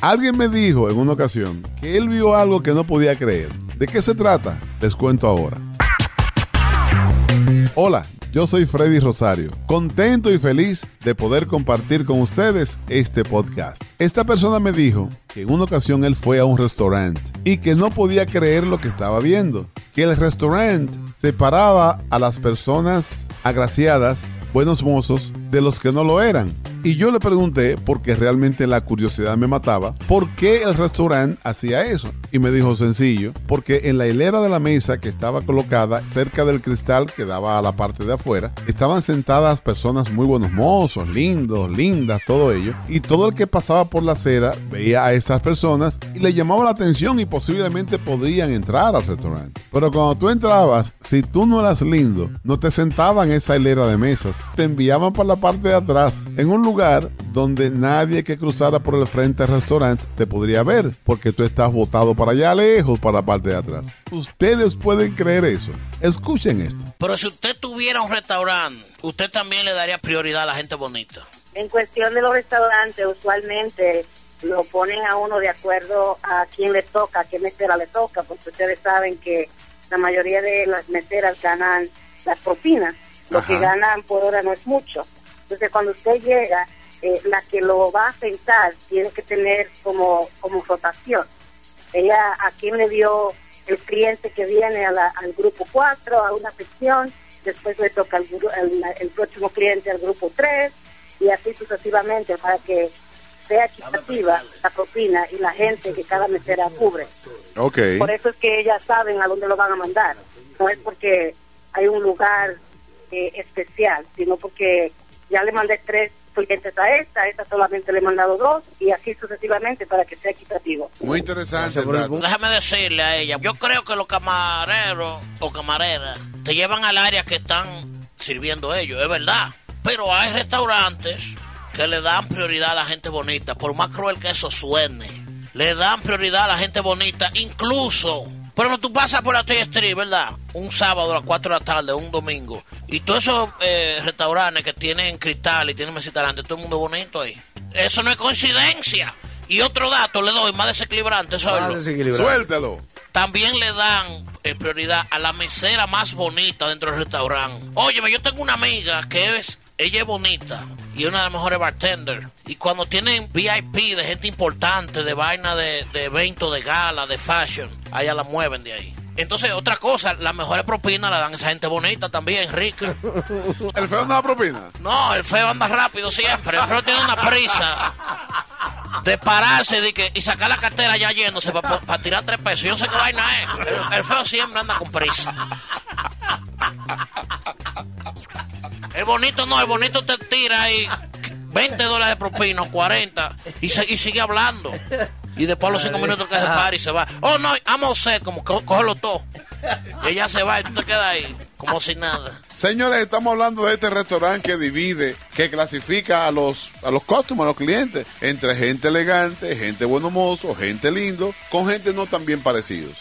Alguien me dijo en una ocasión que él vio algo que no podía creer. ¿De qué se trata? Les cuento ahora. Hola, yo soy Freddy Rosario, contento y feliz de poder compartir con ustedes este podcast. Esta persona me dijo que en una ocasión él fue a un restaurante y que no podía creer lo que estaba viendo, que el restaurante separaba a las personas agraciadas, buenos mozos, de los que no lo eran. Y yo le pregunté, porque realmente la curiosidad me mataba, por qué el restaurante hacía eso. Y me dijo sencillo, porque en la hilera de la mesa que estaba colocada cerca del cristal que daba a la parte de afuera, estaban sentadas personas muy buenos mozos, lindos, lindas, todo ello. Y todo el que pasaba por la acera veía a esas personas y le llamaba la atención y posiblemente podrían entrar al restaurante. Pero cuando tú entrabas, si tú no eras lindo, no te sentaban en esa hilera de mesas, te enviaban para la parte de atrás, en un lugar donde nadie que cruzara por el frente del restaurante te podría ver, porque tú estás botado para allá lejos, para la parte de atrás. Ustedes pueden creer eso. Escuchen esto. Pero si usted tuviera un restaurante, usted también le daría prioridad a la gente bonita. En cuestión de los restaurantes, usualmente lo ponen a uno de acuerdo a quién le toca, a qué mesera le toca, porque ustedes saben que la mayoría de las meseras ganan las propinas. Lo que ganan por hora no es mucho. Entonces, cuando usted llega, eh, la que lo va a sentar tiene que tener como, como rotación. Ella, a quién le dio el cliente que viene a la- al grupo 4, a una sección, después le toca gru- el, el próximo cliente al grupo 3, y así sucesivamente, para que sea equitativa la propina y la gente que cada mesera cubre. Ok. Por eso es que ellas saben a dónde lo van a mandar. No es porque hay un lugar eh, especial, sino porque ya le mandé tres clientes a esta, esta solamente le he mandado dos, y así sucesivamente para que sea equitativo. Muy interesante. el dato. Déjame decirle a ella, yo creo que los camareros o camareras te llevan al área que están sirviendo ellos, es verdad. Pero hay restaurantes que le dan prioridad a la gente bonita, por más cruel que eso suene. Le dan prioridad a la gente bonita, incluso. Pero no tú pasas por la T Street, ¿verdad? Un sábado a las 4 de la tarde, un domingo. Y todos esos eh, restaurantes que tienen cristal y tienen mesita delante, todo el mundo bonito ahí. Eso no es coincidencia. Y otro dato le doy, más desequilibrante, ¿sabes? Suéltalo. También le dan eh, prioridad a la mesera más bonita dentro del restaurante. Óyeme, yo tengo una amiga que es, ella es bonita y una de las mejores bartenders. Y cuando tienen VIP de gente importante, de vaina de, de eventos de gala, de fashion, a ella la mueven de ahí. Entonces, otra cosa, las mejores propinas la dan esa gente bonita también, rica. ¿El feo no da propina? No, el feo anda rápido siempre. El feo tiene una prisa de pararse de que, y sacar la cartera ya yéndose para tirar tres pesos. Yo no sé qué vaina es. El, el feo siempre anda con prisa. El bonito no, el bonito te tira ahí 20 dólares de propina, 40, y, se- y sigue hablando. Y después a los 5 minutos que se para y se va. Oh, no, amo usted, como co- cógelo todo. Y ella se va y tú te quedas ahí, como si nada. Señores, estamos hablando de este restaurante que divide, que clasifica a los a los customers, a los clientes, entre gente elegante, gente bueno mozo, gente lindo, con gente no tan bien parecidos.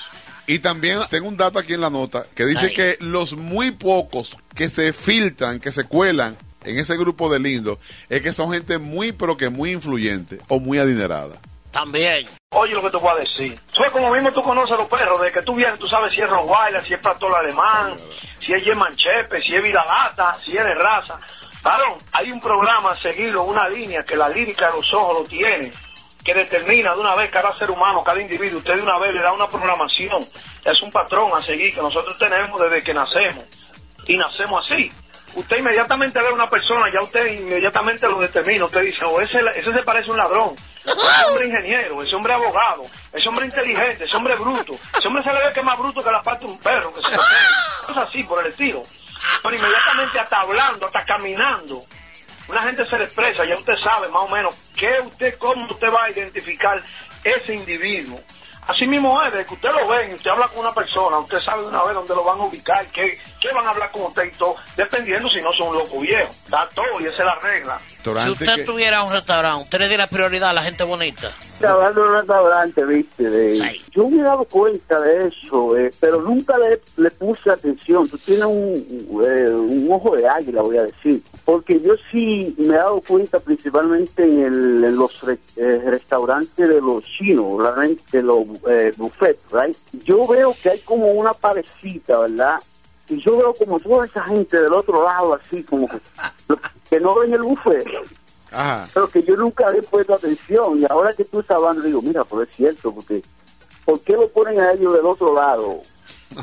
Y también tengo un dato aquí en la nota que dice Ay. que los muy pocos que se filtran, que se cuelan en ese grupo de lindos, es que son gente muy, pero que muy influyente o muy adinerada. También. Oye lo que te voy a decir. Tú es como mismo tú conoces a los perros, de que tú vienes, tú sabes si es Rottweiler, si es pastor alemán, si es German Chepe, si es Vidalata, si es de raza. Varón, hay un programa a seguirlo, una línea que la lírica de los ojos lo tiene, que determina de una vez cada ser humano, cada individuo. Usted de una vez le da una programación. Es un patrón a seguir que nosotros tenemos desde que nacemos. Y nacemos así. Usted inmediatamente ve a una persona, ya usted inmediatamente lo determina. Usted dice, oh, ese, ese se parece a un ladrón. Ese hombre ingeniero, ese hombre abogado, ese hombre inteligente, ese hombre bruto. Ese hombre se le ve que es más bruto que la parte de un perro. Que se. Es así, por el estilo. Pero inmediatamente hasta hablando, hasta caminando, una gente se le expresa, ya usted sabe más o menos qué usted, cómo usted va a identificar ese individuo. Así mismo es, de que usted lo ve y usted habla con una persona, usted sabe de una vez dónde lo van a ubicar, qué, qué van a hablar con usted y todo, dependiendo si no son un loco viejo. Está todo y esa es la regla. Si usted que- tuviera un restaurante, ¿usted le diera prioridad a la gente bonita? Hablando de un restaurante, viste, de... Sí. yo me he dado cuenta de eso, eh, pero nunca le, le puse atención. Tú tienes un, eh, un ojo de águila, voy a decir. Porque yo sí me he dado cuenta principalmente en, el, en los re- eh, restaurantes de los chinos, realmente de los eh, buffets, right? Yo veo que hay como una parecita, ¿verdad? Y yo veo como toda esa gente del otro lado, así como que no ven el buffet, Ajá. pero que yo nunca le he puesto atención. Y ahora que tú estás hablando, digo, mira, pues es cierto, porque ¿por qué lo ponen a ellos del otro lado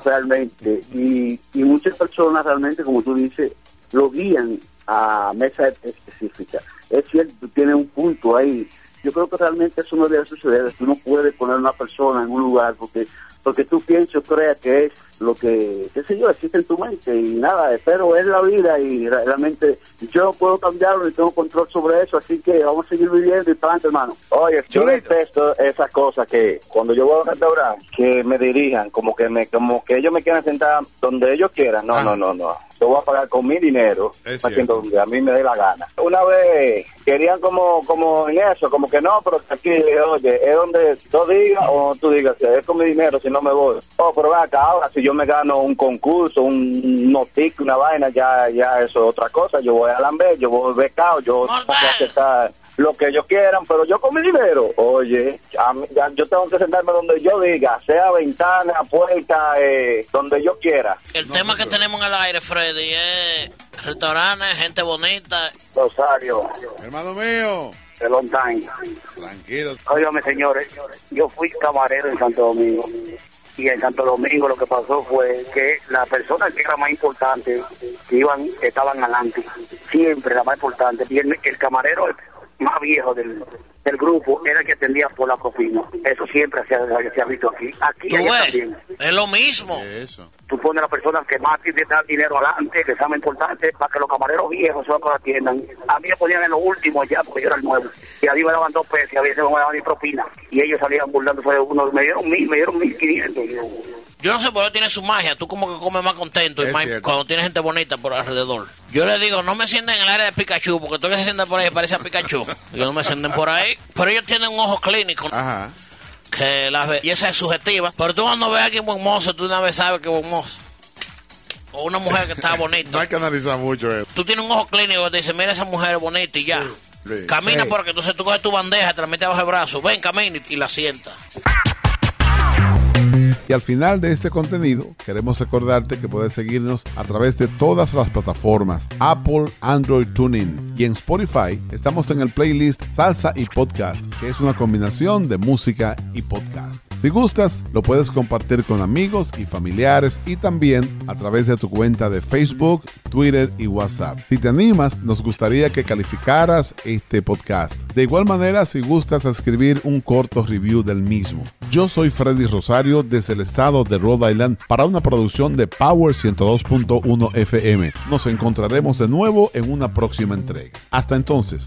realmente? Y, y muchas personas realmente, como tú dices, lo guían a mesa específica. Es cierto, tú tienes un punto ahí. Yo creo que realmente eso no debe suceder. Tú no puedes poner a una persona en un lugar porque porque tú piensas o creas que es lo que, qué sé yo, existe en tu mente y nada, pero es la vida y re- realmente yo no puedo cambiarlo ni tengo control sobre eso, así que vamos a seguir viviendo y para adelante, hermano. Oye, yo detesto esas cosas que cuando yo voy a un restaurante, que me dirijan, como que me, como que ellos me quieran sentar donde ellos quieran. No, Ah. no, no, no. Yo voy a pagar con mi dinero, haciendo donde a mí me dé la gana. Una vez querían como, como en eso, como que no, pero aquí, oye, es donde tú digas o tú digas, es con mi dinero, si no me voy. Oh, pero acá, ahora si yo me gano un concurso, un notic, una vaina, ya, ya eso es otra cosa. Yo voy a Lambert, yo voy becado, yo tengo que aceptar lo que ellos quieran, pero yo con mi dinero, oye, a mí- ya yo tengo que sentarme donde yo diga, sea ventana, puerta, eh, donde yo quiera. El tema que tenemos en el aire, Freddy, es restaurantes, gente bonita. Rosario, Hermano mío, de Long Time. tranquilo. Óigame, señores, yo fui camarero en Santo Domingo. Y en Santo Domingo lo que pasó fue que la persona que era más importante, que iban, estaban adelante, siempre la más importante. Y el, el camarero más viejo del, del grupo era el que atendía por la propina. Eso siempre se ha, se ha visto aquí. Aquí Tú allá ves, también. es lo mismo. Eso. Tú pones a la persona que más te da dinero adelante, que sea más importante, para que los camareros viejos son los que la atiendan. A mí me ponían en los últimos ya, porque yo era el nuevo. Y a mí me daban dos pesos, y a veces me daban ni propina. Y ellos salían burlándose de uno. Me dieron mil, me dieron mil quinientos. Yo, no sé por qué tiene su magia. Tú como que comes más contento y más cuando tienes gente bonita por alrededor. Yo le digo, no me sienten en el área de Pikachu, porque todo que se sienta por ahí parece a Pikachu. Yo no me sienten por ahí. Pero ellos tienen un ojo clínico, Ajá. que la belleza es subjetiva. Pero tú cuando ves a alguien buen mozo, tú una vez sabes que es buen mozo. O una mujer que está No bonita. hay que analizar mucho eso. Tú tienes un ojo clínico que te dice, mira esa mujer es bonita y ya. Sí. Camina Sí. porque entonces tú coges tu bandeja, te la metes bajo el brazo, ven, camina y, y la sientas. Y al final de este contenido, queremos recordarte que puedes seguirnos a través de todas las plataformas Apple, Android, Tuning y en Spotify estamos en el playlist Salsa y Podcast, que es una combinación de música y podcast. Si gustas, lo puedes compartir con amigos y familiares y también a través de tu cuenta de Facebook, Twitter y WhatsApp. Si te animas, nos gustaría que calificaras este podcast. De igual manera, si gustas escribir un corto review del mismo. Yo soy Freddy Rosario desde el estado de Rhode Island para una producción de Power 102.1 FM. Nos encontraremos de nuevo en una próxima entrega. Hasta entonces.